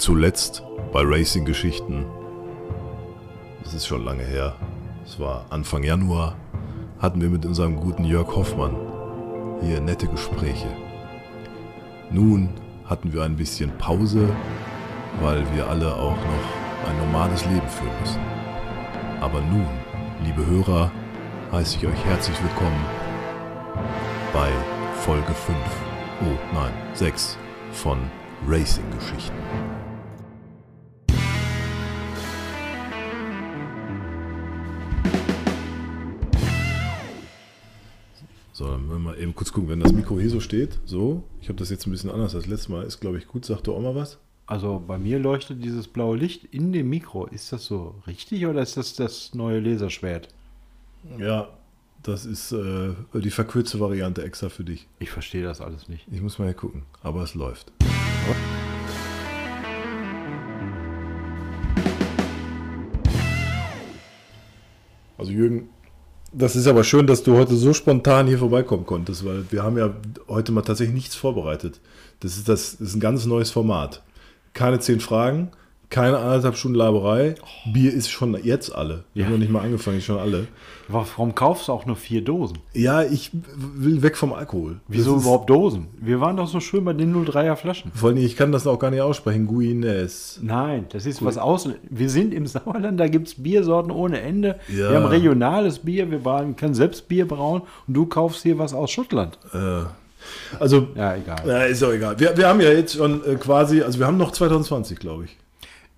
Zuletzt bei Racing Geschichten. Das ist schon lange her. Es war Anfang Januar. Hatten wir mit unserem guten Jörg Hoffmann hier nette Gespräche. Nun hatten wir ein bisschen Pause, weil wir alle auch noch ein normales Leben führen müssen. Aber nun, liebe Hörer, heiße ich euch herzlich willkommen bei Folge 5, oh nein, 6 von Racing Geschichten. So, dann wollen wir mal eben kurz gucken, wenn das Mikro hier so steht. So, ich habe das jetzt ein bisschen anders als letztes Mal. Ist, glaube ich, gut. Sag du auch mal was. Also bei mir leuchtet dieses blaue Licht in dem Mikro. Ist das so richtig oder ist das das neue Laserschwert? Ja, das ist äh, die verkürzte Variante extra für dich. Ich verstehe das alles nicht. Ich muss mal hier gucken, aber es läuft. Also Jürgen, das ist aber schön, dass du heute so spontan hier vorbeikommen konntest, weil wir haben ja heute mal tatsächlich nichts vorbereitet. Das ist, das ist ein ganz neues Format. Keine zehn Fragen, keine anderthalb Stunden Laberei. Bier ist schon jetzt alle. Wir Ja. haben noch nicht mal angefangen, ist schon alle. Warum kaufst du auch nur vier Dosen? Ja, ich will weg vom Alkohol. Wieso Das überhaupt Dosen? Wir waren doch so schön bei den 03er Flaschen. Vor allem, ich kann das auch gar nicht aussprechen. Guinness. Nein, das ist was aus. Wir sind im Sauerland, da gibt es Biersorten ohne Ende. Ja. Wir haben regionales Bier, wir können selbst Bier brauen und du kaufst hier was aus Schottland. Äh, also, Ja, egal. ja, ist auch egal. Wir, wir haben ja jetzt schon äh, quasi, also wir haben noch 2020, glaube ich.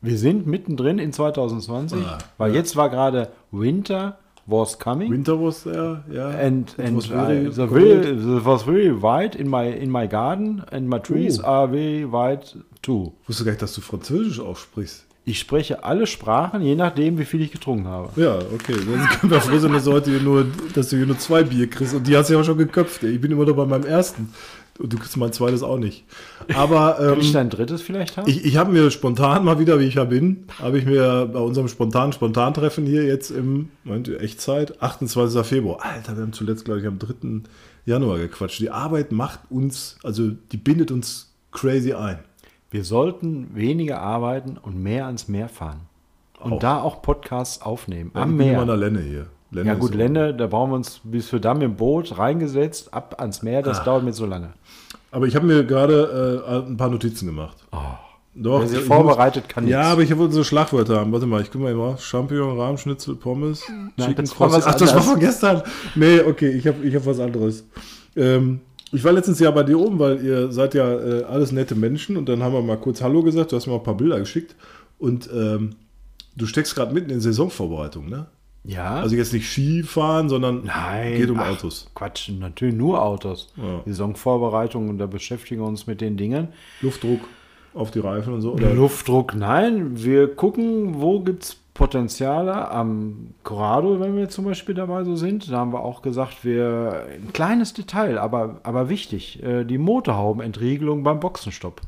Wir sind mittendrin in 2020, Ah, weil jetzt war gerade Winter was coming. Winter was there, ja. And, It and was very I, the, very, the was very white in my in my garden and my trees Oh. are very white too. Ich wusste gar nicht, dass du Französisch aussprichst. Ich spreche alle Sprachen, je nachdem, wie viel ich getrunken habe. Ja, okay. Dann können wir froh sein, dass du heute nur, dass du hier nur zwei Bier kriegst. Und die hast du ja auch schon geköpft. ey. Ich bin immer noch bei meinem ersten. Und du kriegst mein zweites auch nicht. Aber Kann ich ähm, dein drittes vielleicht haben? ich, ich habe mir spontan mal wieder, wie ich ja bin, habe ich mir bei unserem spontanen Spontantreffen hier jetzt im Moment, Echtzeit, 28. Februar. Alter, wir haben zuletzt, glaube ich, am 3. Januar gequatscht. Die Arbeit macht uns, also die bindet uns crazy ein. Wir sollten weniger arbeiten und mehr ans Meer fahren. Und Auch. da auch Podcasts aufnehmen. ich Am bin immer Meer. der Lenne hier. Lenne Ja gut, Lände, da brauchen wir uns bis für da mit dem Boot reingesetzt, ab ans Meer, das Ah. dauert mir so lange. Aber ich habe mir gerade äh, ein paar Notizen gemacht. Doch, Wer sich ich vorbereitet, kann Ja, aber ich wollte so Schlagwörter haben. Warte mal, ich gucke mal immer. Champignon, Rahmschnitzel, Pommes. Chicken das war Croissant. was Ach, das war von gestern. Nee, okay, ich habe ich hab was anderes. Ähm, ich war letztens ja bei dir oben, weil ihr seid ja äh, alles nette Menschen und dann haben wir mal kurz Hallo gesagt. Du hast mir mal ein paar Bilder geschickt und ähm, du steckst gerade mitten in Saisonvorbereitung, ne? Ja. Also jetzt nicht Skifahren, sondern Nein. geht um ach, Autos. Quatsch, natürlich nur Autos. Ja. Saisonvorbereitung und da beschäftigen wir uns mit den Dingen. Luftdruck auf die Reifen und so. Oder? Luftdruck, nein. Wir gucken, wo gibt es Potenziale am Corrado, wenn wir zum Beispiel dabei so sind. Da haben wir auch gesagt, wir ein kleines Detail, aber, aber wichtig, äh, die Motorhaubenentriegelung beim Boxenstopp.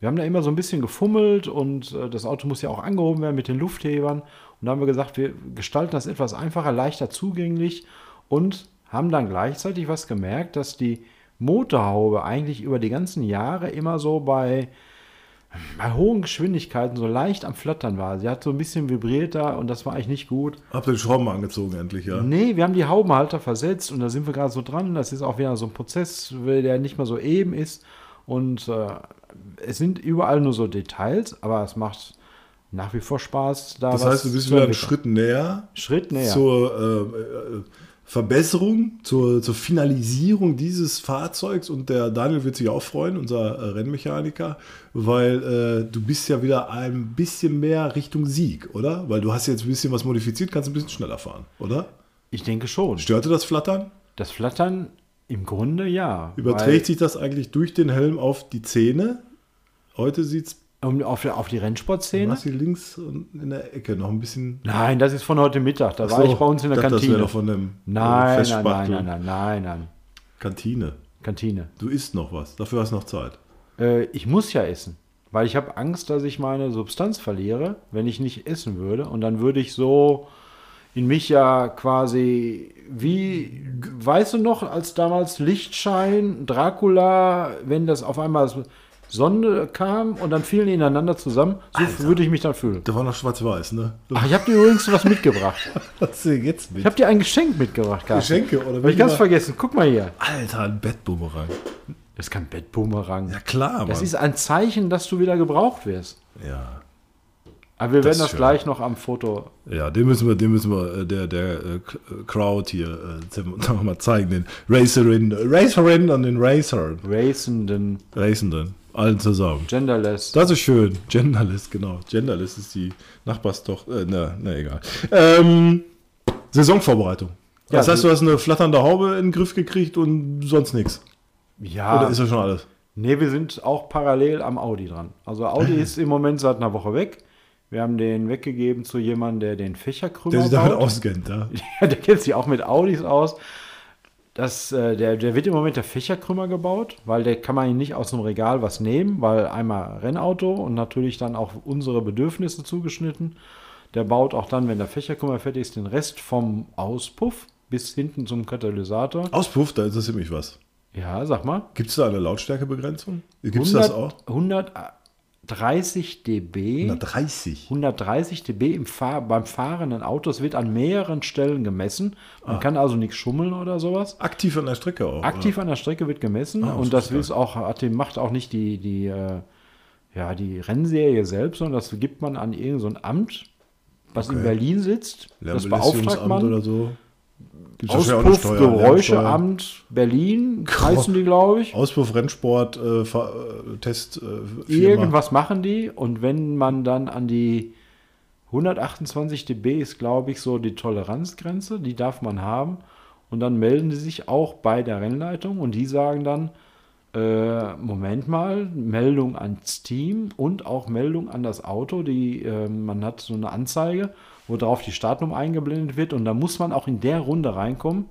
Wir haben da immer so ein bisschen gefummelt und äh, das Auto muss ja auch angehoben werden mit den Lufthebern. Und da haben wir gesagt, wir gestalten das etwas einfacher, leichter zugänglich und haben dann gleichzeitig was gemerkt, dass die Motorhaube eigentlich über die ganzen Jahre immer so bei bei hohen Geschwindigkeiten so leicht am Flattern war. Sie hat so ein bisschen vibriert da und das war eigentlich nicht gut. Habt ihr den Schrauben angezogen endlich, ja? Nee, wir haben die Haubenhalter versetzt und da sind wir gerade so dran. Das ist auch wieder so ein Prozess, der nicht mehr so eben ist. Und äh, es sind überall nur so Details, aber es macht nach wie vor Spaß. Da Das heißt, du bist wieder einen. Schritt näher Schritt näher. zur äh, äh, Verbesserung, zur, zur Finalisierung dieses Fahrzeugs und der Daniel wird sich auch freuen, unser äh, Rennmechaniker, weil äh, du bist ja wieder ein bisschen mehr Richtung Sieg, oder? Weil du hast jetzt ein bisschen was modifiziert, kannst ein bisschen schneller fahren, oder? Ich denke schon. Störte das Flattern? Das Flattern im Grunde ja. Überträgt sich das eigentlich durch den Helm auf die Zähne? Heute sieht es Um, auf, auf die Rennsportszene? Massi links und in der Ecke noch ein bisschen. Nein, das ist von heute Mittag. Da war So, ich bei uns in der dachte, Das Kantine. doch von dem äh, Nein, nein, nein, nein, nein, nein, nein. Kantine. Kantine. Du isst noch was. Dafür hast du noch Zeit. Äh, ich muss ja essen, weil ich habe Angst, dass ich meine Substanz verliere, wenn ich nicht essen würde. Und dann würde ich so in mich ja quasi wie, weißt du noch, als damals Lichtschein, Dracula, wenn das auf einmal so- Sonne kam und dann fielen die ineinander zusammen. So Alter. würde ich mich dann fühlen. Da war noch schwarz-weiß, ne? Ach, ich habe dir übrigens was mitgebracht. Was du jetzt mit? Ich habe dir ein Geschenk mitgebracht, Carsten. Geschenke oder Hab ich ganz vergessen. Guck mal hier. Alter, ein Bettbumerang. Das ist kein Bettbumerang. Ja klar, Mann. das ist ein Zeichen, dass du wieder gebraucht wirst. ja. Aber wir Das werden das schön. gleich noch am Foto. Ja, den müssen wir, den müssen wir äh, der, der äh, äh, Crowd hier äh, noch mal zeigen, den Racerin, Racerin und den Racer, Racenden, Racenden, allen zusammen. genderless. Das ist schön. Genderless, genau. Genderless ist die Nachbarstochter. Äh, na, na, egal. Ähm, Saisonvorbereitung. Ja, das heißt, du hast eine flatternde Haube in den Griff gekriegt und sonst nichts. Ja, Oder ist das schon alles? nee, wir sind auch parallel am Audi dran. Also Audi ist im Moment seit einer Woche weg. Wir haben den weggegeben zu jemandem, der den Fächerkrümmer Der sich damit auskennt, ja. Ja, der kennt sich auch mit Audis aus. Das, äh, der, der wird im Moment der Fächerkrümmer gebaut, weil der kann man ihn nicht aus dem Regal was nehmen, weil einmal Rennauto und natürlich dann auch unsere Bedürfnisse zugeschnitten. Der baut auch dann, wenn der Fächerkrümmer fertig ist, den Rest vom Auspuff bis hinten zum Katalysator. Auspuff, da interessiert mich was. Ja, sag mal. Gibt es da eine Lautstärkebegrenzung? Gibt es das auch? 130 dB. 130. 130 dB im Fahr beim fahrenden Auto. Es wird an mehreren Stellen gemessen. Ah. Man kann also nichts schummeln oder sowas. Aktiv an der Strecke auch. Aktiv an der Strecke wird gemessen Ah, und das ist auch, hat, macht auch nicht die, die, äh, ja, die Rennserie selbst, sondern das gibt man an irgendein so ein Amt, was in Okay. Berlin sitzt. Das beauftragt man. oder so. Gibt's wahrscheinlich auch eine Auspuff, Steuer, Lärmsteuer. Geräuscheamt Berlin heißen die, glaube ich. Auspuff, Rennsport, äh, äh, Test, äh. Irgendwas machen die und wenn man dann an die 128 dB ist, glaube ich, so die Toleranzgrenze, die darf man haben. Und dann melden sie sich auch bei der Rennleitung und die sagen dann, äh, Moment mal, Meldung ans Team und auch Meldung an das Auto. Die, äh, man hat so eine Anzeige, wo drauf die Startnummer eingeblendet wird und da muss man auch in der Runde reinkommen,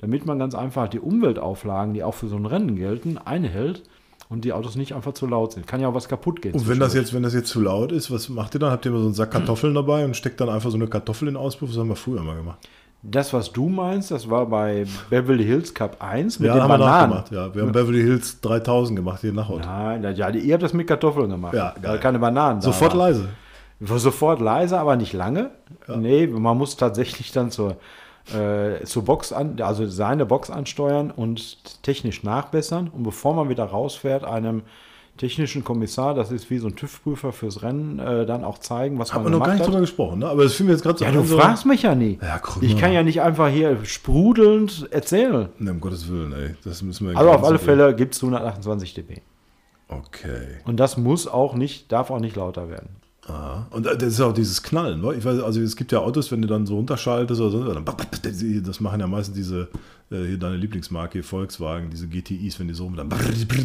damit man ganz einfach die Umweltauflagen, die auch für so ein Rennen gelten, einhält und die Autos nicht einfach zu laut sind. Kann ja auch was kaputt gehen. Und wenn das jetzt, wenn das jetzt zu laut ist, was macht ihr dann? Habt ihr immer so einen Sack Kartoffeln dabei und steckt dann einfach so eine Kartoffel in den Auspuff? Das haben wir früher mal gemacht. Das, was du meinst, das war bei Beverly Hills Cup 1 mit ja, den haben wir Bananen. nachgemacht. Ja, wir haben Beverly Hills 3000 gemacht hier nach Ort. Nein, ja, ihr habt das mit Kartoffeln gemacht. Ja, weil geil. keine Bananen. Sofort leise. War sofort leise, aber nicht lange. Nee, man muss tatsächlich dann zur, äh, zur Box an, also seine Box ansteuern und technisch nachbessern. Und bevor man wieder rausfährt, einem technischen Kommissar, das ist wie so ein TÜV-Prüfer fürs Rennen, äh, dann auch zeigen, was Haben wir man noch gemacht gar nicht hat. drüber gesprochen, ne? aber das fiel mir jetzt gerade so Ja, du fragst mich ja nie. Ja, guck ich kann ja nicht einfach hier sprudelnd erzählen. Ne, um Gottes Willen, ey. Das müssen wir Also auf alle Fälle gibt es 128 dB. Okay. Und das muss auch nicht, darf auch nicht lauter werden. Aha. Und äh, das ist auch dieses Knallen. ne? Ich weiß, also es gibt ja Autos, wenn du dann so runterschaltest oder so, dann das machen ja meistens diese, äh, hier deine Lieblingsmarke, hier Volkswagen, diese GTIs, wenn die so rum, dann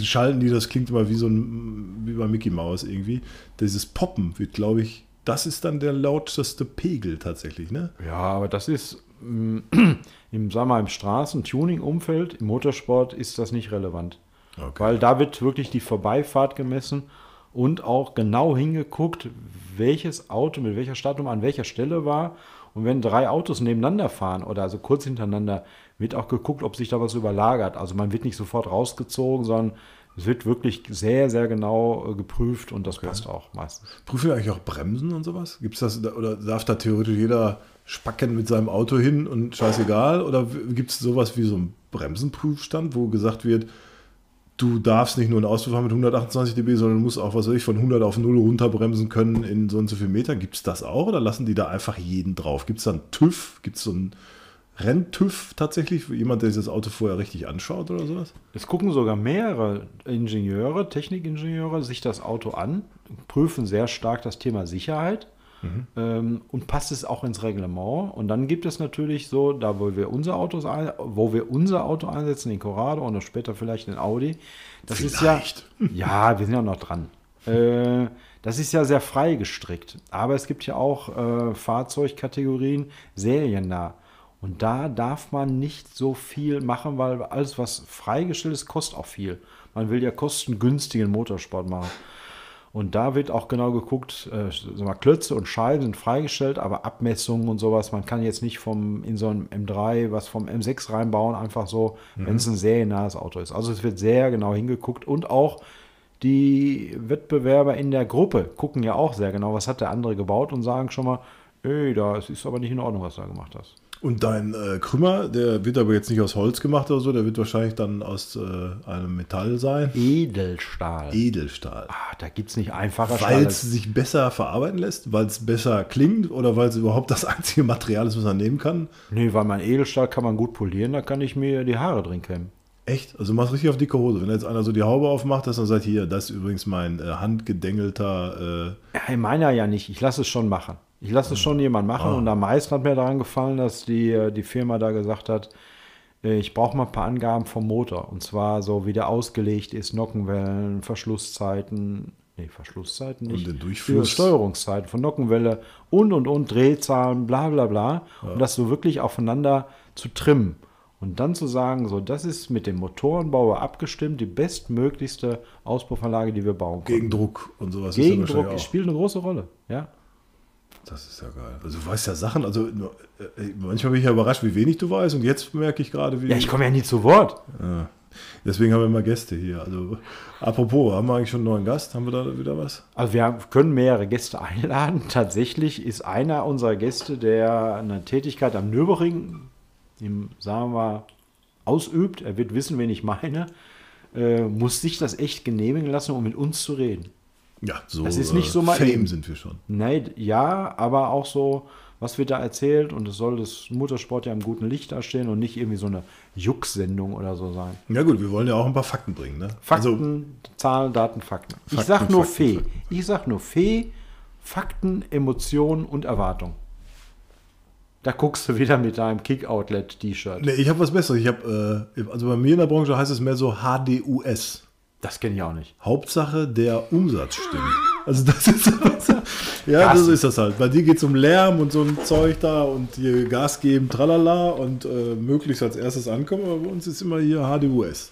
schalten die, das klingt immer wie so ein, wie bei Mickey Mouse irgendwie. Dieses Poppen wird, glaube ich, das ist dann der lauteste Pegel tatsächlich, ne? Ja, aber das ist mm, im, wir mal, im Straßen-Tuning-Umfeld, im Motorsport ist das nicht relevant. Okay. Weil da wird wirklich die Vorbeifahrt gemessen und auch genau hingeguckt, welches Auto mit welcher Startnummer an welcher Stelle war. Und wenn drei Autos nebeneinander fahren oder also kurz hintereinander, wird auch geguckt, ob sich da was überlagert. Also man wird nicht sofort rausgezogen, sondern es wird wirklich sehr, sehr genau äh, geprüft und das passt auch meistens. Prüfen wir eigentlich auch Bremsen und sowas? Gibt's das oder darf da theoretisch jeder spacken mit seinem Auto hin und scheißegal? Oder gibt es sowas wie so einen Bremsenprüfstand, wo gesagt wird, du darfst nicht nur einen Auspuff haben mit 128 dB, sondern du musst auch, was weiß ich, von 100 auf 0 runterbremsen können in so und so viel Metern. Gibt es das auch oder lassen die da einfach jeden drauf? Gibt es da einen TÜV? Gibt es so einen Renntüv tatsächlich? Jemand, der sich das Auto vorher richtig anschaut oder sowas? Es gucken sogar mehrere Ingenieure, Technikingenieure sich das Auto an, prüfen sehr stark das Thema Sicherheit ähm, und passt es auch ins Reglement. Und dann gibt es natürlich so, da wo wir unser Autos ein, wo wir unser Auto einsetzen, den Corrado und später vielleicht den Audi, das Vielleicht. ist ja, ja, wir sind ja noch dran. Äh, das ist ja sehr frei gestrickt. Aber es gibt ja auch äh, Fahrzeugkategorien seriennah. Und da darf man nicht so viel machen, weil alles, was freigestellt ist, kostet auch viel. Man will ja kostengünstigen Motorsport machen. Und da wird auch genau geguckt, äh, mal, Klötze und Scheiben sind freigestellt, aber Abmessungen und sowas, man kann jetzt nicht vom in so einem M3 was vom M6 reinbauen, einfach so, wenn es ein seriennahes Auto ist. Also es wird sehr genau hingeguckt und auch die Wettbewerber in der Gruppe gucken ja auch sehr genau, was hat der andere gebaut und sagen schon mal, ey, das ist aber nicht in Ordnung, was du da gemacht hast. Und dein äh, Krümmer, der wird aber jetzt nicht aus Holz gemacht oder so, der wird wahrscheinlich dann aus äh, einem Metall sein. Edelstahl. Edelstahl. ah, da gibt es nicht einfacher Weil es sich besser verarbeiten lässt, weil es besser klingt oder weil es überhaupt das einzige Material ist, was man nehmen kann. Nee, weil mein Edelstahl kann man gut polieren, da kann ich mir die Haare drin kämmen. Echt? Also du machst richtig auf dicke Hose. Wenn jetzt einer so die Haube aufmacht, dass dann sagt, hier, das ist übrigens mein äh, handgedengelter. Äh, Ja, ich meine ja nicht, ich lasse es schon machen. Ich lasse es schon jemand machen und am meisten hat mir daran gefallen, dass die, äh, die Firma da gesagt hat, äh, ich brauche mal ein paar Angaben vom Motor. Und zwar so, wie der ausgelegt ist, Nockenwellen, Verschlusszeiten, nee, Verschlusszeiten nicht. den Durchfluss. Steuerungszeiten von Nockenwelle und und und, Drehzahlen, bla bla bla. Und das so wirklich aufeinander zu trimmen. Und dann zu sagen, so, das ist mit dem Motorenbauer abgestimmt, die bestmöglichste Auspuffanlage, die wir bauen können. Gegendruck und sowas. ist ja Gegendruck wahrscheinlich auch. spielt eine große Rolle, ja. Das ist ja geil. Also du weißt ja Sachen, also äh, manchmal bin ich ja überrascht, wie wenig du weißt und jetzt merke ich gerade, wie. Ja, ich komme ja nie zu Wort. Ja. Deswegen haben wir immer Gäste hier. Also apropos, haben wir eigentlich schon einen neuen Gast? Haben wir da wieder was? Also wir können mehrere Gäste einladen. Tatsächlich ist einer unserer Gäste, der eine Tätigkeit am Nürburgring, im, sagen wir, ausübt. Er wird wissen, wen ich meine. Äh, muss sich das echt genehmigen lassen, um mit uns zu reden. Ja, so Das ist nicht so mal Fame eben. sind wir schon. Nein, ja, aber auch so, was wird da erzählt und es soll das Motorsport ja im guten Licht dastehen und nicht irgendwie so eine Juck-Sendung oder so sein. Ja gut, wir wollen ja auch ein paar Fakten bringen. Ne? Fakten, Also, Zahlen, Daten, Fakten. Ich Fakten, sag nur Fakten, Fee. Fakten. Ich sag nur Fee, Fakten, Emotionen und Erwartung. Da guckst du wieder mit deinem Kick-Outlet-T-Shirt. nee, ich habe was Besseres. Ich habe, äh, also bei mir in der Branche heißt es mehr so HDUS. Das kenne ich auch nicht. Hauptsache der Umsatz stimmt. Also das ist ja, das ist das halt. Bei dir geht es um Lärm und so ein Zeug da und hier Gas geben, tralala und äh, möglichst als erstes ankommen. Aber bei uns ist immer hier HDUS.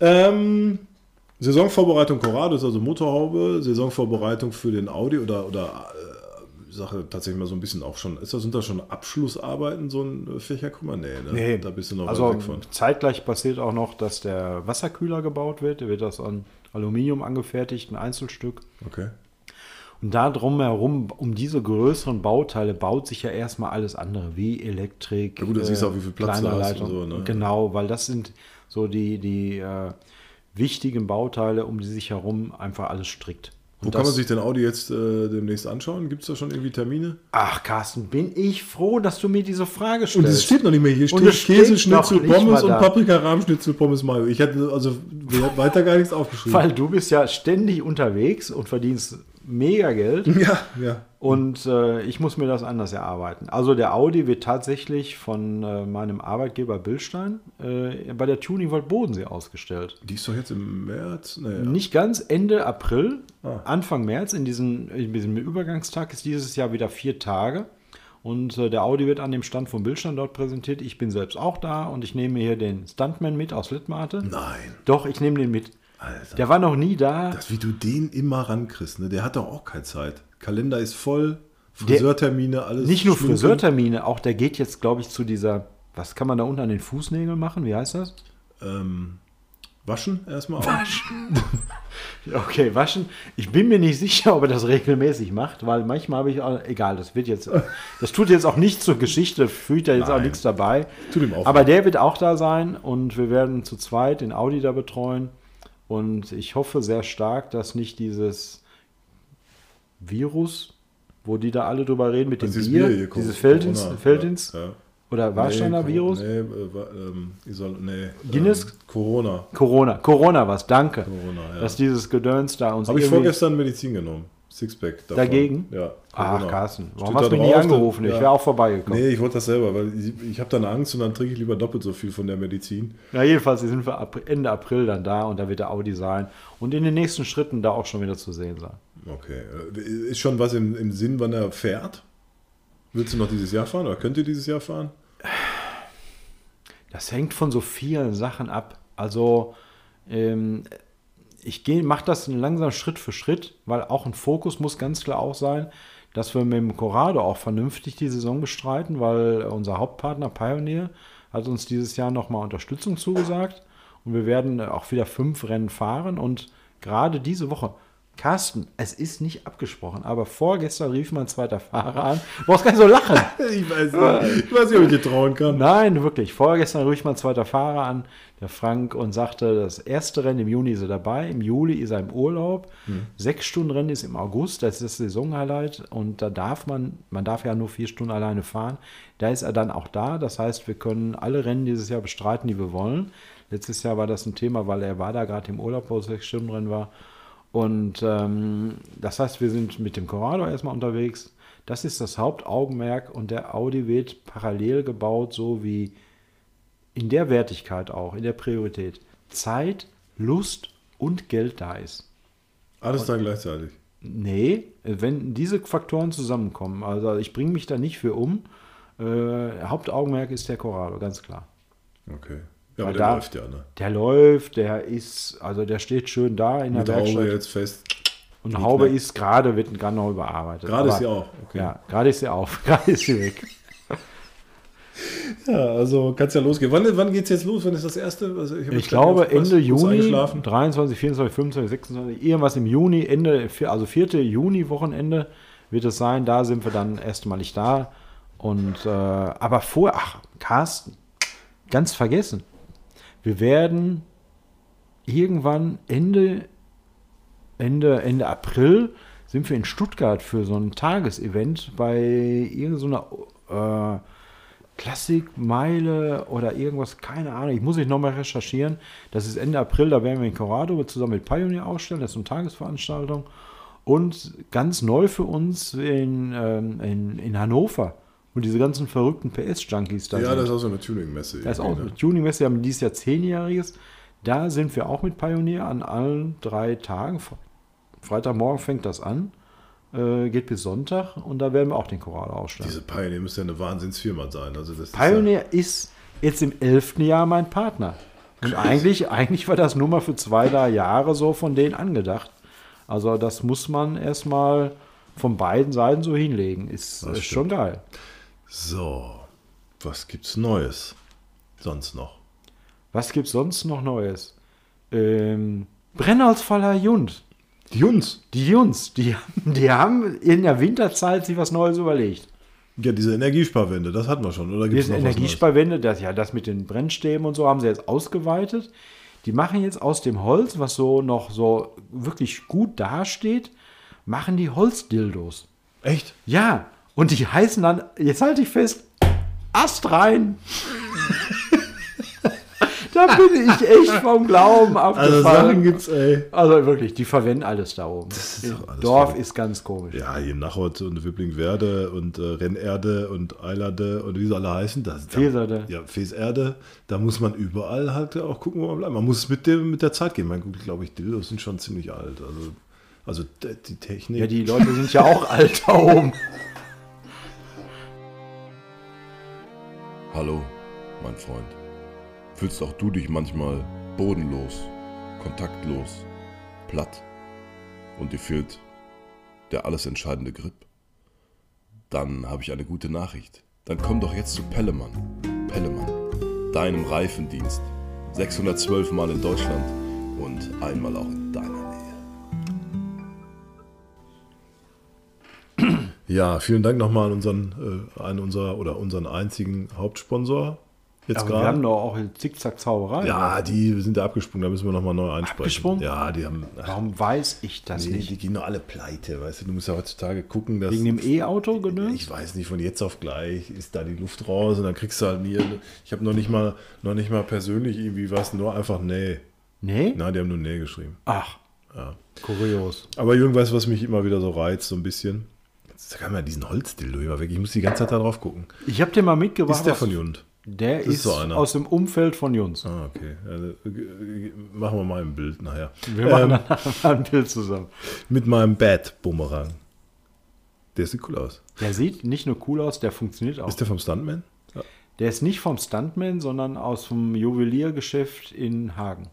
Ähm, Saisonvorbereitung Corrado ist also Motorhaube, Saisonvorbereitung für den Audi oder, oder Sache tatsächlich mal so ein bisschen auch schon. Ist das, sind das schon Abschlussarbeiten, so ein äh, Fächerkummer? Nee, ne? da bist du noch weit also weg von. zeitgleich passiert auch noch, dass der Wasserkühler gebaut wird. Der wird aus an Aluminium angefertigt, ein Einzelstück. Okay. Und da drumherum, um diese größeren Bauteile, baut sich ja erstmal alles andere, wie Elektrik. Ja gut, da siehst du auch, wie viel Platz du kleinere hast und so, ne? Genau, weil das sind so die, die äh, wichtigen Bauteile, um die sich herum einfach alles strickt. Wo kann man sich denn Audi jetzt äh, demnächst anschauen? Gibt es da schon irgendwie Termine? Ach, Carsten, bin ich froh, dass du mir diese Frage Und es stellst. steht noch nicht mehr hier. Und Steht es steht Käseschnitzel, noch nicht Pommes und. Paprika-Rahmschnitzel, Pommes Mayo. Ich hätte also weiter gar nichts aufgeschrieben. Weil du bist ja ständig unterwegs und verdienst mega Geld. Ja, ja. Und äh, ich muss mir das anders erarbeiten. Also der Audi wird tatsächlich von äh, meinem Arbeitgeber Billstein äh, bei der Tuning World Bodensee ausgestellt. Die ist doch jetzt im März. Naja. Nicht ganz Ende April, Ah. Anfang März, in, diesen, in diesem Übergangstag ist dieses Jahr wieder vier Tage. Und äh, der Audi wird an dem Stand von Billstein dort präsentiert. Ich bin selbst auch da und ich nehme hier den Stuntman mit aus Littmate. Nein. Doch, ich nehme den mit. Alter. Der war noch nie da. Das, wie du den immer rankriegst, ne? der hat doch auch keine Zeit. Kalender ist voll, Friseurtermine, alles. Nicht nur Schminken. Friseurtermine, auch der geht jetzt, glaube ich, zu dieser, was kann man da unten an den Fußnägeln machen? Wie heißt das? Ähm, waschen erstmal. Waschen. Okay, waschen. Ich bin mir nicht sicher, ob er das regelmäßig macht, weil manchmal habe ich auch, egal, das wird jetzt, das tut jetzt auch nichts zur Geschichte, fühlt da jetzt auch Nein. nichts dabei. Tut ihm auch Aber der wird auch da sein und wir werden zu zweit den Audi da betreuen. Und ich hoffe sehr stark, dass nicht dieses Virus, wo die da alle drüber reden mit dem Dieses Bier, Bier dieses Corona, Feldins, ja, Feldins ja. oder Warsteiner nee, Virus, Nee, äh, ähm, Isol nee, Guinness? Ähm, Corona. Corona, Corona was, danke. Corona, ja. Dass dieses Gedöns da uns Habe ich vorgestern Medizin genommen. Sixpack. Davon. Dagegen? Ja. Ach, Corona. Carsten, warum Steht hast du mich dann- angerufen? Ich ja. wäre auch vorbeigekommen. Nee, ich wollte das selber, weil ich, ich habe dann Angst und dann trinke ich lieber doppelt so viel von der Medizin. Na, jedenfalls sind wir April, Ende April dann da und da wird der Audi sein und in den nächsten Schritten da auch schon wieder zu sehen sein. Okay. Ist schon was im, im Sinn, wann er fährt? Willst du noch dieses Jahr fahren oder könnt ihr dieses Jahr fahren? Das hängt von so vielen Sachen ab. Also ähm, ich mache das langsam Schritt für Schritt, weil auch ein Fokus muss ganz klar auch sein, dass wir mit dem Corrado auch vernünftig die Saison bestreiten, weil unser Hauptpartner Pioneer hat uns dieses Jahr nochmal Unterstützung zugesagt und wir werden auch wieder fünf Rennen fahren und gerade diese Woche. Carsten, es ist nicht abgesprochen, aber vorgestern rief mein zweiter Fahrer an. Du brauchst gar nicht so lachen. Ich weiß nicht, ich weiß nicht ob ich dir trauen kann. Nein, wirklich. Vorgestern rief mein zweiter Fahrer an, der Frank, und sagte, das erste Rennen im Juni ist er dabei, im Juli ist er im Urlaub. Sechs Stunden Rennen ist im August, das ist das Saisonhighlight. Und da darf man, man darf ja nur vier Stunden alleine fahren. Da ist er dann auch da. Das heißt, wir können alle Rennen dieses Jahr bestreiten, die wir wollen. Letztes Jahr war das ein Thema, weil er war da gerade im Urlaub, wo es sechs Stunden Rennen war. Und ähm, das heißt, wir sind mit dem Corrado erstmal unterwegs. Das ist das Hauptaugenmerk und der Audi wird parallel gebaut, so wie in der Wertigkeit auch, in der Priorität. Zeit, Lust und Geld da ist. Alles da gleichzeitig. Nee, wenn diese Faktoren zusammenkommen, also ich bringe mich da nicht für um. Äh, Hauptaugenmerk ist der Corrado, ganz klar. Okay. Ja, aber der da- läuft ja, ne? Der läuft, der ist, also der steht schön da in der Mit Haube Werkstatt. jetzt fest. Und Nicht Haube weg. ist gerade, wird gerade noch überarbeitet. Gerade ist sie auch. Okay. Ja, gerade ist sie auf, gerade ist sie weg. Ja, also kann es ja losgehen. Wann, wann geht es jetzt los? Wann ist das erste? Also Ich jetzt glaube. Ende Juni, eingeschlafen. 23, 24, 25, 26, irgendwas im Juni, Ende, also 4. Juni-Wochenende wird es sein. Da sind wir dann erstmalig da. Und äh, aber vor, ach, Carsten, ganz vergessen. Wir werden irgendwann Ende, Ende, Ende April sind wir in Stuttgart für so ein Tagesevent bei irgendeiner äh, Klassikmeile oder irgendwas, keine Ahnung. Ich muss ich nochmal recherchieren. Das ist Ende April, da werden wir in Corrado zusammen mit Pioneer ausstellen. Das ist eine Tagesveranstaltung. Und ganz neu für uns in, ähm, in, in Hannover. Und diese ganzen verrückten PS-Junkies da Ja, sind. das ist auch so eine Tuning-Messe. Das ist auch eine ne? Tuning-Messe, wir haben dieses Jahr zehnjähriges. Da sind wir auch mit Pioneer an allen drei Tagen. Fre- Freitagmorgen fängt das an, äh, geht bis Sonntag und da werden wir auch den Choral ausstellen. Diese Pioneer müsste ja eine Wahnsinnsfirma sein. Also das Pioneer ist jetzt im elften Jahr mein Partner. Und eigentlich, eigentlich war das nur mal für zwei, drei Jahre so von denen angedacht. Also das muss man erstmal von beiden Seiten so hinlegen. Ist, ist schon geil. So, was gibt's Neues? Sonst noch. Was gibt's sonst noch Neues? Ähm, Brennholzfaller Jund. Die Jungs. Die Jungs, die, haben- die haben in der Winterzeit sich was Neues überlegt. Ja, diese Energiesparwende, das hatten wir schon. Oder gibt's Diese noch? Energiesparwände, das, ja, das mit den Brennstäben und so haben sie jetzt ausgeweitet. Die machen jetzt aus dem Holz, was so noch so wirklich gut dasteht, machen die Holzdildos. Echt? Ja, und die heißen dann, jetzt halte ich fest, Ast rein. da bin ich echt vom Glauben Also abgefallen. Sachen gibt's, ey. Also wirklich, die verwenden alles da oben. ist doch alles Dorf verrückt. ist ganz komisch. Ja, hier Nachort und Wipplingwerde und äh, Rennerde und Eilerde und wie sie alle heißen. Das, da, Feserde. Ja, Feserde. Da muss man überall halt auch gucken, wo man bleibt. Man muss mit, dem, mit der Zeit gehen. Mein gut, glaube ich, Dildos sind schon ziemlich alt. Also, also die Technik. Ja, die Leute sind ja auch alt da oben. Hallo, mein Freund. Fühlst auch du dich manchmal bodenlos, kontaktlos, platt und dir fehlt der alles entscheidende Grip? Dann habe ich eine gute Nachricht. Dann komm doch jetzt zu Pellemann. Pellemann, deinem Reifendienst. 612 Mal in Deutschland und einmal auch in deiner Ja, vielen Dank nochmal an unseren, äh, an unser, oder unseren einzigen Hauptsponsor. Jetzt Aber wir haben doch auch Zickzack-Zauberei. Ja, die sind da abgesprungen, da müssen wir nochmal neu einsprechen. Abgesprungen? Ja, die haben. Ach, Warum weiß ich das nee, nicht? die gehen nur alle pleite, weißt du. Du musst ja heutzutage gucken, dass. Wegen dem E-Auto gedöns? Ich weiß nicht, von jetzt auf gleich ist da die Luft raus und dann kriegst du halt nie. Ich habe noch nicht mal, noch nicht mal persönlich irgendwie was, nur einfach nee. Nee? Nein, die haben nur nee geschrieben. Ach, Ja. kurios. Aber Jürgen weiß, was mich immer wieder so reizt, so ein bisschen. Jetzt kann man diesen Holzdildo immer weg. Ich muss die ganze Zeit da drauf gucken. Ich habe dir mal mitgebracht. Ist der von Jund? Der ist ist, so einer. aus dem Umfeld von Jungs. Ah, okay. Also, äh, machen wir mal ein Bild nachher. Wir machen Ähm, mal ein Bild zusammen. mit meinem Bad-Bumerang. Der sieht cool aus. Der sieht nicht nur cool aus, der funktioniert auch. Ist der vom Stuntman? Der ist nicht vom Stuntman, sondern aus dem Juweliergeschäft in Hagen.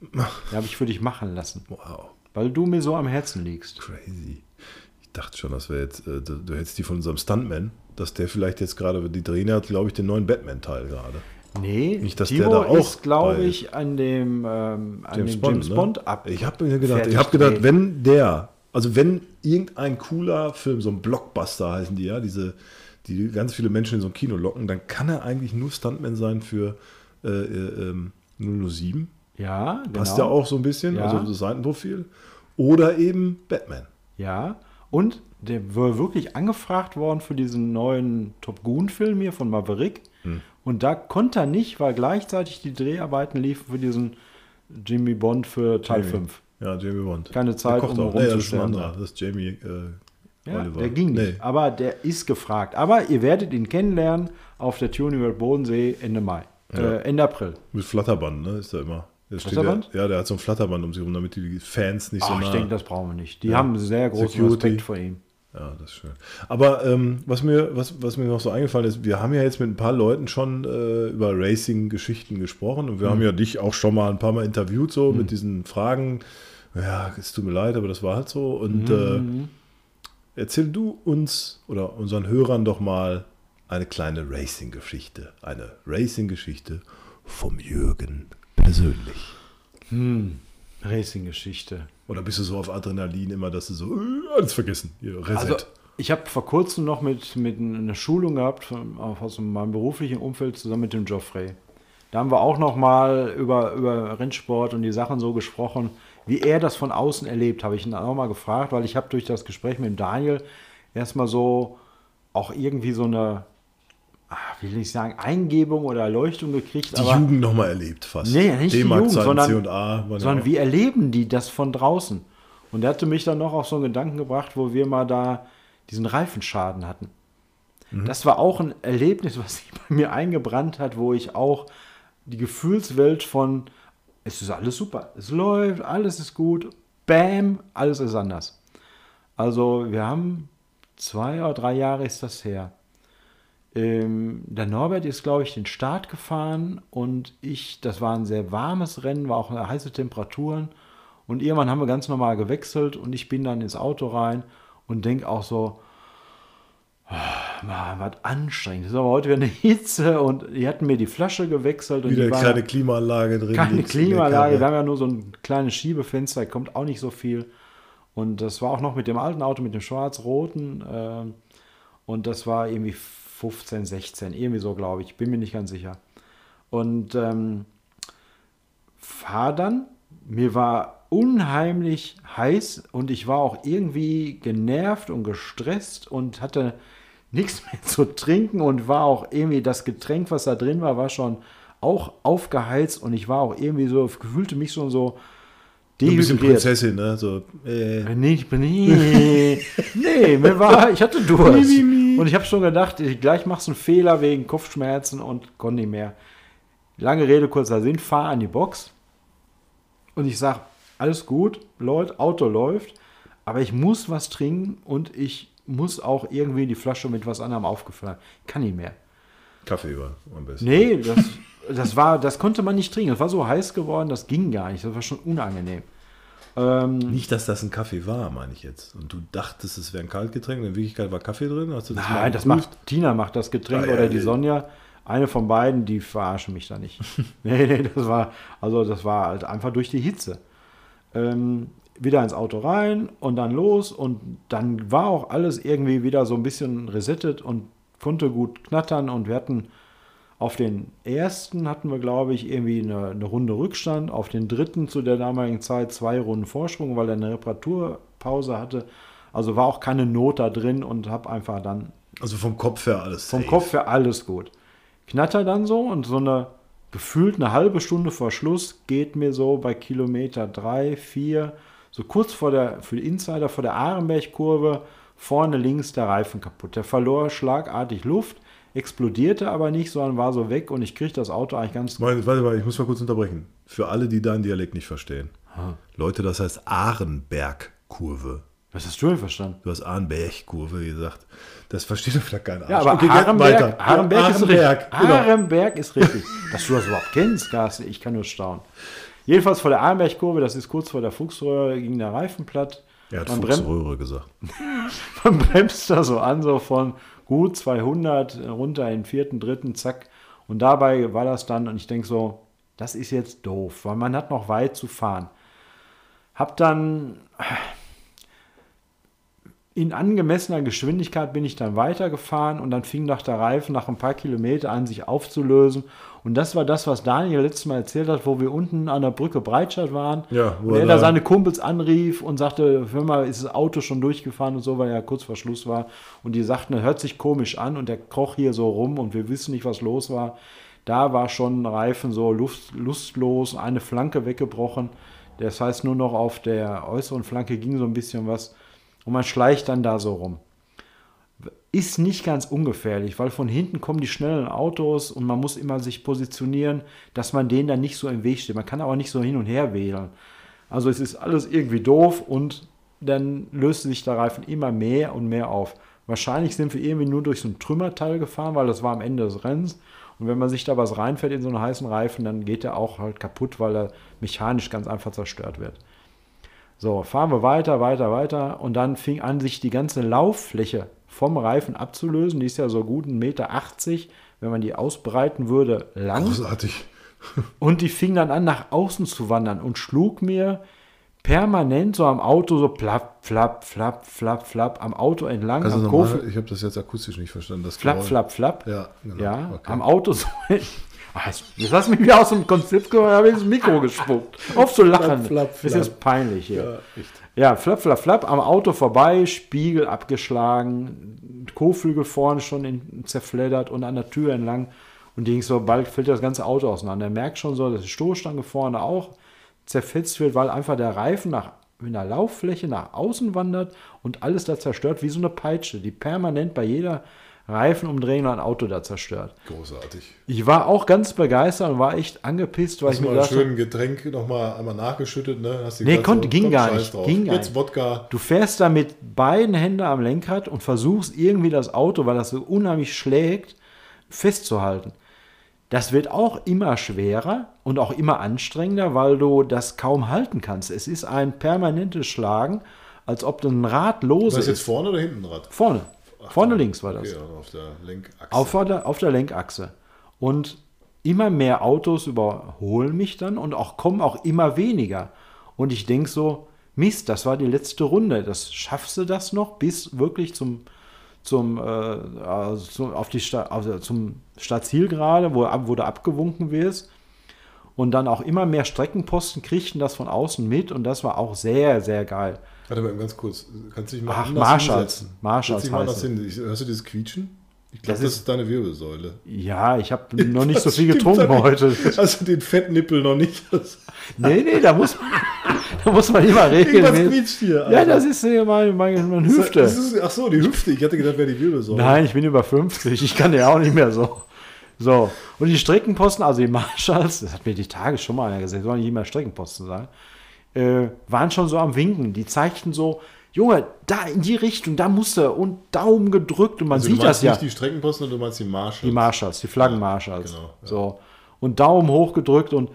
Den habe ich für dich machen lassen, Wow. weil du mir so am Herzen liegst. Crazy. Dachte schon, dass wir jetzt, äh, du, du hättest die von unserem Stuntman, dass der vielleicht jetzt gerade, die drehen ja, glaube ich, den neuen Batman-Teil gerade. Nee, Nicht, dass Timo der da auch ist, glaube ich, an dem, ähm, an James dem Bond, James ne? Bond ab. Ich habe mir gedacht, ich habe gedacht, wenn der, also wenn irgendein cooler Film, so ein Blockbuster heißen die ja, diese, die ganz viele Menschen in so ein Kino locken, dann kann er eigentlich nur Stuntman sein für äh, äh, ähm, 007. Ja, genau. Passt ja auch so ein bisschen, Ja. also das Seitenprofil. Oder eben Batman. Ja, und der war wirklich angefragt worden für diesen neuen Top Gun-Film hier von Maverick. Hm. Und da konnte er nicht, weil gleichzeitig die Dreharbeiten liefen für diesen Jimmy Bond für Teil Jamie. 5. Ja, Jamie Bond. Keine Zeit, um auch. Nee, das ist rumzustellen. anderer. Das ist Jamie äh, Ja, Oliver. der ging nicht. Nee. Aber der ist gefragt. Aber ihr werdet ihn kennenlernen auf der Tuning World Bodensee Ende Mai. Ja. Äh, Ende April. Mit Flatterband, ne? Ist er immer. Flatterband? Der, ja, der hat so ein Flatterband um sich rum, damit die Fans nicht so Ach, nah. ich denke, das brauchen wir nicht. Die Ja. haben sehr großen Security. Respekt vor ihm. Ja, das ist schön. Aber ähm, was, mir, was, was mir noch so eingefallen ist, wir haben ja jetzt mit ein paar Leuten schon äh, über Racing-Geschichten gesprochen und wir haben ja dich auch schon mal ein paar Mal interviewt, so mit diesen Fragen. Ja, es tut mir leid, aber das war halt so. Und äh, erzähl du uns oder unseren Hörern doch mal eine kleine Racing-Geschichte. Eine Racing-Geschichte vom Jürgen persönlich. Racing-Geschichte. Oder bist du so auf Adrenalin immer, dass du so äh, alles vergessen? Reset. Also, ich habe vor kurzem noch mit, mit einer Schulung gehabt von, aus meinem beruflichen Umfeld zusammen mit dem Geoffrey. Da haben wir auch noch mal über, über Rennsport und die Sachen so gesprochen, wie er das von außen erlebt, habe ich ihn auch mal gefragt, weil ich habe durch das Gespräch mit dem Daniel erstmal so auch irgendwie so eine, will ich sagen, Eingebung oder Erleuchtung gekriegt. die Jugend nochmal erlebt fast. Nee, nicht die Jugend, sondern, C&A ja sondern wie erleben die das von draußen? Und er hatte mich dann noch auf so einen Gedanken gebracht, wo wir mal da diesen Reifenschaden hatten. Mhm. Das war auch ein Erlebnis, was sich bei mir eingebrannt hat, wo ich auch die Gefühlswelt von, es ist alles super, es läuft, alles ist gut, bam, alles ist anders. Also wir haben zwei oder drei Jahre ist das her. Ähm, der Norbert ist, glaube ich, den Start gefahren und ich, das war ein sehr warmes Rennen, war auch heiße Temperaturen. Und irgendwann haben wir ganz normal gewechselt und ich bin dann ins Auto rein und denke auch so, Mann, was anstrengend. Das ist aber heute wieder eine Hitze und die hatten mir die Flasche gewechselt. Und wieder die eine war- kleine Klimaanlage drin. keine Klimaanlage, wir haben ja nur so ein kleines Schiebefenster, kommt auch nicht so viel. Und das war auch noch mit dem alten Auto, mit dem schwarz-roten. ähm, und das war irgendwie 15, 16, irgendwie so, glaube ich. Bin mir nicht ganz sicher. Und ähm, fahr dann. Mir war unheimlich heiß und ich war auch irgendwie genervt und gestresst und hatte nichts mehr zu trinken und war auch irgendwie das Getränk, was da drin war, war schon auch aufgeheizt und ich war auch irgendwie so, fühlte mich schon so So ein bisschen dehydriert. Prinzessin, ne? So, äh, Nee, ich bin nee, nee, mir war, ich hatte Durst. Und ich habe schon gedacht, ich, gleich machst du einen Fehler wegen Kopfschmerzen und konnte nicht mehr. Lange Rede, kurzer Sinn, fahr an die Box und ich sag, alles gut, Leute, Auto läuft, aber ich muss was trinken und ich muss auch irgendwie die Flasche mit was anderem aufgefüllt. Kann nicht mehr. Kaffee war am besten. Nee, das, das war, das konnte man nicht trinken. Das war so heiß geworden, das ging gar nicht. Das war schon unangenehm. Ähm, Nicht, dass das ein Kaffee war, meine ich jetzt. Und du dachtest, es wäre ein Kaltgetränk, in Wirklichkeit war Kaffee drin? Hast du das mal Nein, das macht Tina macht das Getränk Ah, ja, oder die ja. Sonja. Eine von beiden, die verarschen mich da nicht. nee, nee, das war, also das war halt einfach durch die Hitze. Ähm, wieder ins Auto rein und dann los und dann war auch alles irgendwie wieder so ein bisschen resettet und konnte gut knattern und wir hatten auf den ersten hatten wir, glaube ich, irgendwie eine, eine Runde Rückstand. Auf den dritten zu der damaligen Zeit zwei Runden Vorsprung, weil er eine Reparaturpause hatte. Also war auch keine Not da drin und habe einfach dann Also vom Kopf her alles vom safe. Kopf her alles gut. Knatter dann so und so eine gefühlt eine halbe Stunde vor Schluss geht mir so bei Kilometer drei, vier, so kurz vor der, für die Insider, vor der Ahrenberg-Kurve, vorne links der Reifen kaputt. Der verlor schlagartig Luft, explodierte aber nicht, sondern war so weg und ich kriege das Auto eigentlich ganz Meine, warte mal, ich muss mal kurz unterbrechen. Für alle, die deinen Dialekt nicht verstehen. Leute, das heißt Ahrenberg-Kurve. Was hast du denn verstanden? Du hast Ahrenberg-Kurve gesagt. Das versteht doch vielleicht kein Arsch. Ja, aber Okay. Harenberg, Ja, ist Ahrenberg, richtig. genau. Harenberg ist richtig. Dass du das überhaupt kennst, Carsten, ich kann nur staunen. Jedenfalls vor der Ahrenberg-Kurve, das ist kurz vor der Fuchsröhre, ging der Reifen platt. Er hat Man Fuchsröhre gesagt. Man bremst da so an, so von gut 200 runter in den vierten, dritten, zack. Und dabei war das dann, und ich denke so, das ist jetzt doof, weil man hat noch weit zu fahren. Hab dann in angemessener Geschwindigkeit bin ich dann weitergefahren und dann fing nach der Reifen nach ein paar Kilometer an, sich aufzulösen. Und das war das, was Daniel letztes Mal erzählt hat, wo wir unten an der Brücke Breitscheid waren. Ja, wo und er da seine Kumpels anrief und sagte, hör mal, ist das Auto schon durchgefahren und so, weil er kurz vor Schluss war. Und die sagten, er hört sich komisch an und der kroch hier so rum und wir wissen nicht, was los war. Da war schon Reifen so lust, lustlos, eine Flanke weggebrochen. Das heißt, nur noch auf der äußeren Flanke ging so ein bisschen was. Und man schleicht dann da so rum. Ist nicht ganz ungefährlich, weil von hinten kommen die schnellen Autos und man muss immer sich positionieren, dass man denen dann nicht so im Weg steht. Man kann aber nicht so hin und her wählen. Also es ist alles irgendwie doof und dann löst sich der Reifen immer mehr und mehr auf. Wahrscheinlich sind wir irgendwie nur durch so ein Trümmerteil gefahren, weil das war am Ende des Rennens. Und wenn man sich da was reinfährt in so einen heißen Reifen, dann geht der auch halt kaputt, weil er mechanisch ganz einfach zerstört wird. So, fahren wir weiter, weiter, weiter. Und dann fing an, sich die ganze Lauffläche vom Reifen abzulösen. Die ist ja so gut 1,80 Meter, wenn man die ausbreiten würde, lang. Großartig. Und die fing dann an, nach außen zu wandern und schlug mir permanent so am Auto so plapp, flapp, flapp, flapp, flapp am Auto entlang. Also normal, ich habe das jetzt akustisch nicht verstanden. Das flapp, flapp, flapp. Ja, genau. Ja, Okay. am Auto so. Ah, Jetzt lass mich wieder aus dem Konzept kommen, habe ich ins Mikro gespuckt. Auf zu lachen. Flapp, flapp, Das ist peinlich hier. Ja. Ja, flapp, flapp, flapp, am Auto vorbei, Spiegel abgeschlagen, Kotflügel vorne schon in, zerfleddert und an der Tür entlang. Und die ging so, bald fällt das ganze Auto auseinander. Er merkt schon so, dass die Stoßstange vorne auch zerfetzt wird, weil einfach der Reifen nach, in der Lauffläche nach außen wandert und alles da zerstört, wie so eine Peitsche, die permanent bei jeder Reifenumdrehung ein Auto da zerstört. Großartig. Ich war auch ganz begeistert und war echt angepisst, weil Hast ich mir mal habe, schönes Getränk nochmal einmal nachgeschüttet, ne? Hast Nee, konnte- ging gar nicht, Drauf. ging Jetzt. Wodka. Du fährst da mit beiden Händen am Lenkrad und versuchst irgendwie das Auto, weil das so unheimlich schlägt, festzuhalten. Das wird auch immer schwerer und auch immer anstrengender, weil du das kaum halten kannst. Es ist ein permanentes Schlagen, als ob du ein Rad lose Was ist jetzt ist. vorne oder hinten Rad? Vorne. Vorne links war das. Also auf der Lenkachse. Auf der, auf der Lenkachse. Und immer mehr Autos überholen mich dann und auch kommen auch immer weniger. Und ich denke so, Mist, das war die letzte Runde. Das schaffst du das noch bis wirklich zum, zum, äh, also zum, auf die Sta also zum Startziel gerade, wo, wo du abgewunken wirst. Und dann auch immer mehr Streckenposten kriegten das von außen mit und das war auch sehr, sehr geil. Warte mal ganz kurz. Kannst du dich mal Ach, Marshalls. hinsetzen? Marshalls mal heißt hin. Hörst du dieses Quietschen? Ich glaube, Das das, ist- deine Wirbelsäule. Ja, ich habe noch nicht so Das viel stimmt getrunken heute. Hast du den Fettnippel noch nicht? Das, Nee, nee, da muss man, da muss man immer irgendwas regeln. quietscht hier. Ja, Alter. das ist äh, meine, meine, meine Das Hüfte. ist, ach so, die Hüfte. Ich hatte gedacht, wäre die Wirbelsäule. Nein, ich bin über 50. Ich kann ja auch nicht mehr so. So. Und die Streckenposten, also die Marshalls, das hat mir die Tage schon mal einer gesagt, sollen nicht immer Streckenposten sein, äh, waren schon so am Winken. Die zeigten so, Junge, da in die Richtung, da musst du und Daumen gedrückt und man Also du sieht meinst das ja. nicht die Streckenposten, du meinst die Marshalls. Die Marshalls, die Flaggenmarshalls. genau, ja. So. Und Daumen hoch gedrückt und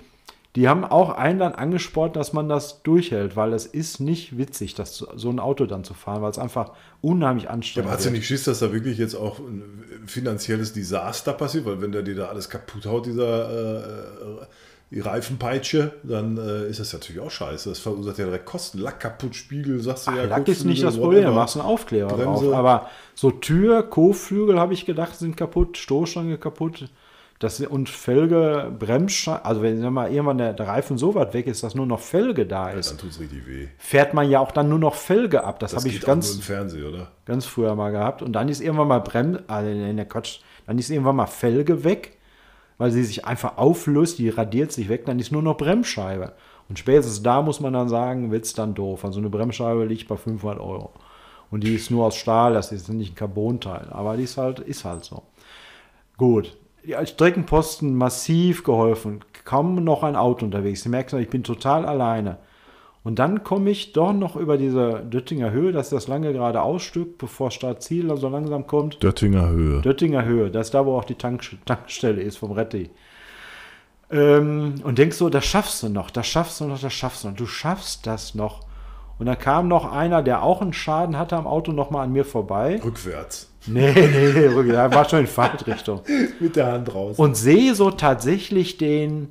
die haben auch einen dann angespornt, dass man das durchhält, weil es ist nicht witzig, das, so ein Auto dann zu fahren, weil es einfach unheimlich Ja, anstrengend aber hast du wird. nicht Schiss, dass da wirklich jetzt auch ein finanzielles Desaster passiert? Weil wenn der dir da alles kaputt haut, dieser äh, die Reifenpeitsche, dann äh, ist das natürlich auch scheiße. Das verursacht ja direkt Kosten. Lack kaputt, Spiegel, sagst du ja. Lack ist nicht das Problem, da whatever. machst du einen Aufkleber Bremse. drauf. Aber so Tür, Kotflügel, habe ich gedacht, sind kaputt, Stoßstange kaputt. Das, und Felge, Bremsscheibe, also wenn mal, irgendwann der, der Reifen so weit weg ist, dass nur noch Felge da ist, Dann tut's richtig weh. fährt man ja auch dann nur noch Felge ab. Das, Das habe ich ganz, nur im Fernsehen, oder? ganz früher mal gehabt. Und dann ist irgendwann mal Bremse, also nee, nee, Quatsch, dann ist irgendwann mal Felge weg, weil sie sich einfach auflöst, die radiert sich weg, dann ist nur noch Bremsscheibe. Und spätestens da muss man dann sagen, wird's dann doof. Also eine Bremsscheibe liegt bei 500 Euro. Und die ist nur aus Stahl, das ist nicht ein Carbonteil. Aber die ist halt, ist halt so. Gut. Die Streckenposten massiv geholfen. Kaum noch ein Auto unterwegs. Sie merken, ich bin total alleine. Und dann komme ich doch noch über diese Döttinger Höhe, das ist das lange gerade Ausstück, bevor Startziel so langsam kommt. Döttinger Höhe. Döttinger Höhe, das ist da, wo auch die Tank Tankstelle ist vom Retti. Ähm, und denkst so, das schaffst du noch, das schaffst du noch, das schaffst du noch. Du schaffst das noch. Und dann kam noch einer, der auch einen Schaden hatte am Auto, noch mal an mir vorbei. Rückwärts. Nee, nee, nee, Rücken, da war schon in Fahrtrichtung. Mit der Hand raus. Und sehe so tatsächlich den,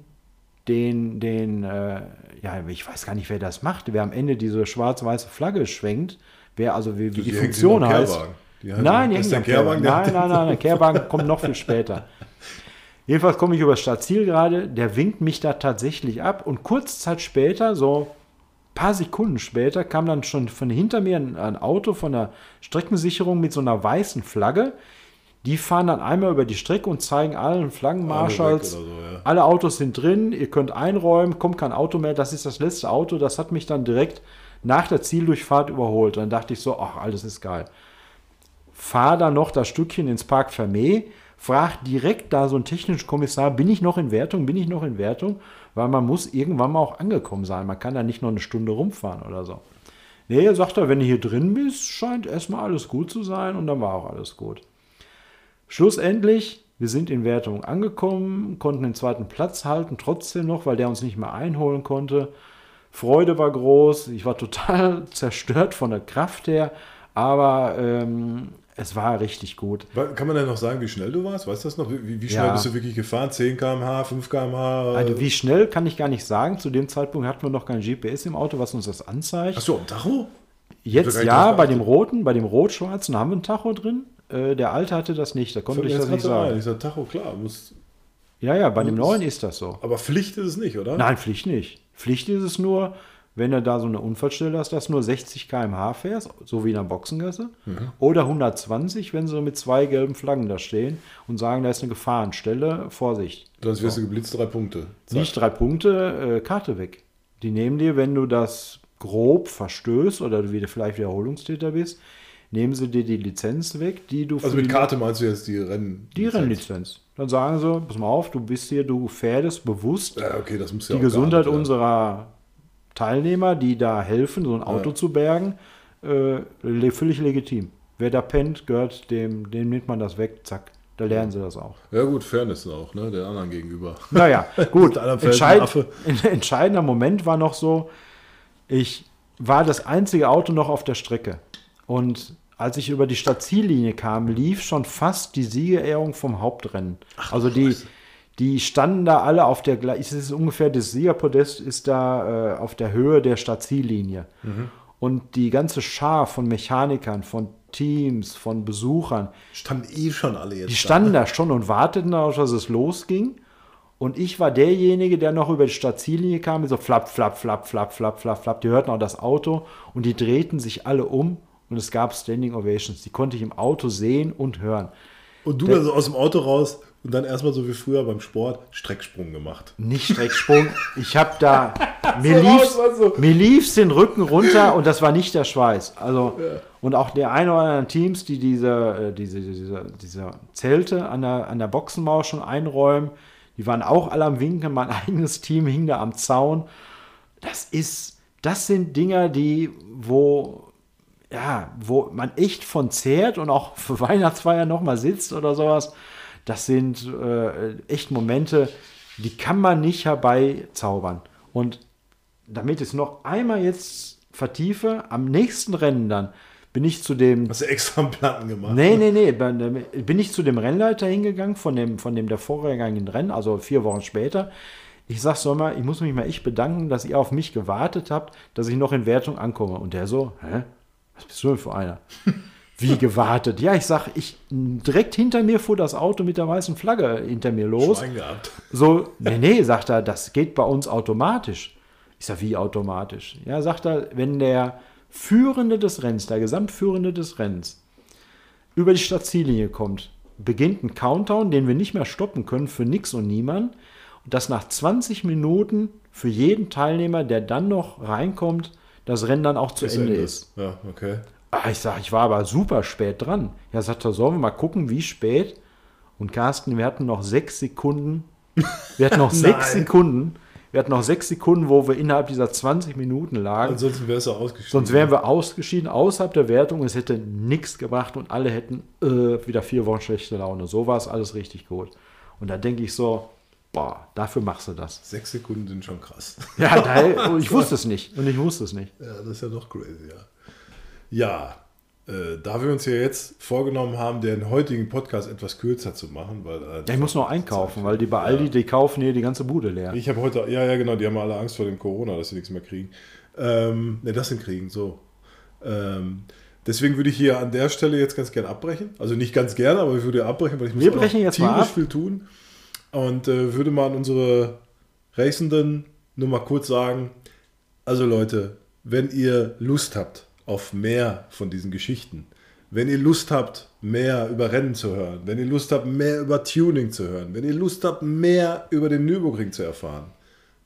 den, den, äh, ja, ich weiß gar nicht, wer das macht, wer am Ende diese schwarz-weiße Flagge schwenkt, wer also wie, wie die, Funktion heißt. Die Nein, die der Kehrwagen. Nein, der- nein, nein, der Kehrwagen kommt noch viel später. Jedenfalls komme ich über das Stadtziel gerade, der winkt mich da tatsächlich ab und kurz Zeit später, so paar Sekunden später, kam dann schon von hinter mir ein, ein Auto von der Streckensicherung mit so einer weißen Flagge. Die fahren dann einmal über die Strecke und zeigen allen Flaggenmarschalls, Alle so, ja. alle Autos sind drin, ihr könnt einräumen, kommt kein Auto mehr, das ist das letzte Auto. Das hat mich dann direkt nach der Zieldurchfahrt überholt. Dann dachte ich so, ach, alles ist geil. Fahr dann noch das Stückchen ins Park Vermeer, frag direkt da so einen technischen Kommissar, bin ich noch in Wertung, bin ich noch in Wertung? Weil man muss irgendwann mal auch angekommen sein. Man kann da nicht noch eine Stunde rumfahren oder so. Nee, sagt er, wenn du hier drin bist, scheint erstmal alles gut zu sein und dann war auch alles gut. Schlussendlich, wir sind in Wertung angekommen, konnten den zweiten Platz halten, trotzdem noch, weil der uns nicht mehr einholen konnte. Freude war groß, ich war total zerstört von der Kraft her, aber ähm, es war richtig gut. Kann man denn noch sagen, wie schnell du warst? Weißt du das noch? Wie, wie schnell Ja. bist du wirklich gefahren? 10 km/h, 5 km/h? Also wie schnell kann ich gar nicht sagen. Zu dem Zeitpunkt hatten wir noch kein GPS im Auto, was uns das anzeigt. Hast du am Tacho? Jetzt ja, bei dem roten, bei dem rot-schwarzen haben wir ein Tacho drin. Äh, der alte hatte das nicht, da konnte ich das nicht ein. sagen. Ich sag, Tacho, klar. Muss, Ja, ja, bei dem Das- neuen ist das so. aber Pflicht ist es nicht, oder? Nein, Pflicht nicht. Pflicht ist es nur, wenn du da so eine Unfallstelle hast, dass du nur 60 km/h fährst, so wie in der Boxengasse. Mhm. Oder 120, wenn sie mit zwei gelben Flaggen da stehen und sagen, da ist eine Gefahrenstelle, Vorsicht. Sonst wirst du geblitzt, drei Punkte. Zack. Nicht drei Punkte, äh, Karte weg. Die nehmen dir, wenn du das grob verstößt oder du wieder vielleicht Wiederholungstäter bist, nehmen sie dir die Lizenz weg, die du Also mit Karte meinst du jetzt die Rennen? die Rennlizenz. Dann sagen sie, pass mal auf, du bist hier, du gefährdest bewusst Ja, okay, ja die auch Gesundheit werden. unserer Teilnehmer, die da helfen, so ein Auto Ja. zu bergen, äh, le- völlig legitim. Wer da pennt, gehört dem, dem nimmt man das weg, zack. Da lernen sie das auch. Ja gut, Fairness auch, ne? Der anderen gegenüber. Naja, gut. Entscheid, entscheidender Moment war noch so, ich war das einzige Auto noch auf der Strecke. Und als ich über die Stadtziellinie kam, lief schon fast die Siegerehrung vom Hauptrennen. also die, die standen da alle auf der gleichen, es ist ungefähr das Siegerpodest ist da äh, auf der Höhe der Stadtziellinie. Und die ganze Schar von Mechanikern, von Teams, von Besuchern, Standen eh schon alle jetzt die standen da schon und warteten darauf, dass es losging. Und ich war derjenige, der noch über die Stadtziellinie kam, mit so flapp, flapp, flapp, flapp, flapp, flapp, flapp. Die hörten auch das Auto und die drehten sich alle um und es gab Standing Ovations. Die konnte ich im Auto sehen und hören. Und du dann so aus dem Auto raus und dann erstmal so wie früher beim Sport Strecksprung gemacht. Nicht Strecksprung. Ich habe da, mir So lief's, mir lief's den Rücken runter und das war nicht der Schweiß. Also, und auch der eine oder anderen Teams, die diese, äh, diese, diese, diese Zelte an der, an der Boxenmauer schon einräumen, die waren auch alle am Winken. Mein eigenes Team hing da am Zaun. Das ist, das sind Dinger, die, wo, ja, wo man echt von zehrt und auch für Weihnachtsfeier nochmal sitzt oder sowas. Das sind äh, echt Momente, die kann man nicht herbeizaubern. Und damit ich es noch einmal jetzt vertiefe, am nächsten Rennen dann bin ich zu dem Hast du extra einen Platten gemacht? Nee, nee, nee. Bin ich zu dem Rennleiter hingegangen, von dem, von dem der vorhergehenden Rennen, also vier Wochen später. Ich sag so mal, ich muss mich mal echt bedanken, dass ihr auf mich gewartet habt, dass ich noch in Wertung ankomme. Und der so, hä? Was bist du denn für einer? Wie gewartet? Ja, ich sag, ich direkt hinter mir fuhr das Auto mit der weißen Flagge hinter mir los. Schwein gehabt. So, nee, nee, sagt er, das geht bei uns automatisch. Ich sag, wie automatisch? Ja, sagt er, wenn der Führende des Rennens, der Gesamtführende des Rennens, über die Stadtziellinie kommt, beginnt ein Countdown, den wir nicht mehr stoppen können für nix und niemand. Und dass nach 20 Minuten für jeden Teilnehmer, der dann noch reinkommt, das Rennen dann auch zu Ende ist. Ja, okay. Ah, ich sag, ich war aber super spät dran. Ja, sagt er, sollen wir mal gucken, wie spät? Und Carsten, wir hatten noch sechs Sekunden. Wir hatten noch sechs. Sekunden. Wir hatten noch sechs Sekunden, wo wir innerhalb dieser 20 Minuten lagen. Ansonsten wärst du ausgeschieden. Sonst wären wir ausgeschieden, außerhalb der Wertung. Es hätte nichts gebracht und alle hätten äh, wieder vier Wochen schlechte Laune. So war es alles richtig gut. Und da denke ich so, boah, dafür machst du das. Sechs Sekunden sind schon krass. Ja, da, ich wusste es nicht. Und ich wusste es nicht. Ja, das ist ja noch crazy, ja. Ja, äh, da wir uns ja jetzt vorgenommen haben, den heutigen Podcast etwas kürzer zu machen, weil. Äh, Ja, ich muss noch einkaufen, weil die bei Aldi, die kaufen hier die ganze Bude leer. Ich habe heute, ja, ja, genau, die haben alle Angst vor dem Corona, dass sie nichts mehr kriegen. Ähm, ne, das sind kriegen, so. Ähm, deswegen würde ich hier an der Stelle jetzt ganz gern abbrechen. Also nicht ganz gerne, aber ich würde abbrechen, weil ich muss Wir brechen jetzt mal ab. viel tun. Und äh, würde mal an unsere Racenden nur mal kurz sagen, also Leute, wenn ihr Lust habt auf mehr von diesen Geschichten, wenn ihr Lust habt, mehr über Rennen zu hören, wenn ihr Lust habt, mehr über Tuning zu hören, wenn ihr Lust habt, mehr über den Nürburgring zu erfahren,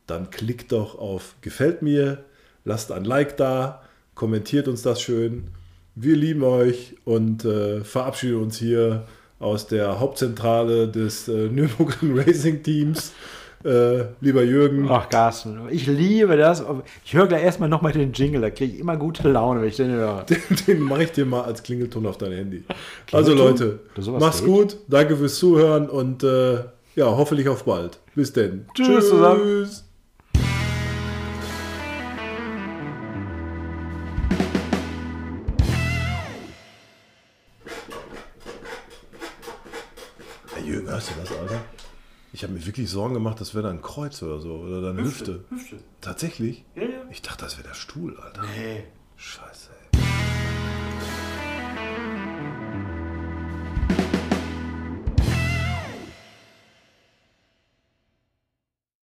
dann klickt doch auf Gefällt mir, lasst ein Like da, kommentiert uns das schön. Wir lieben euch und äh, verabschieden uns hier aus der Hauptzentrale des äh, Nürburgring Racing Teams. Äh, lieber Jürgen, Ach, Carsten, ich liebe das. Ich höre gleich erstmal nochmal den Jingle, da kriege ich immer gute Laune, wenn ich den höre. den mache ich dir mal als Klingelton auf dein Handy. Also? Leute, mach's geht? gut, danke fürs Zuhören und äh, ja, hoffentlich auf bald. Bis denn. Tschüss zusammen. Hey, Jürgen, hörst du das, Alter? Ich habe mir wirklich Sorgen gemacht, das wäre dein Kreuz oder so. Oder deine Hüfte. Hüfte. Tatsächlich? Ja, ja. Ich dachte, das wäre der Stuhl, Alter. Nee. Scheiße.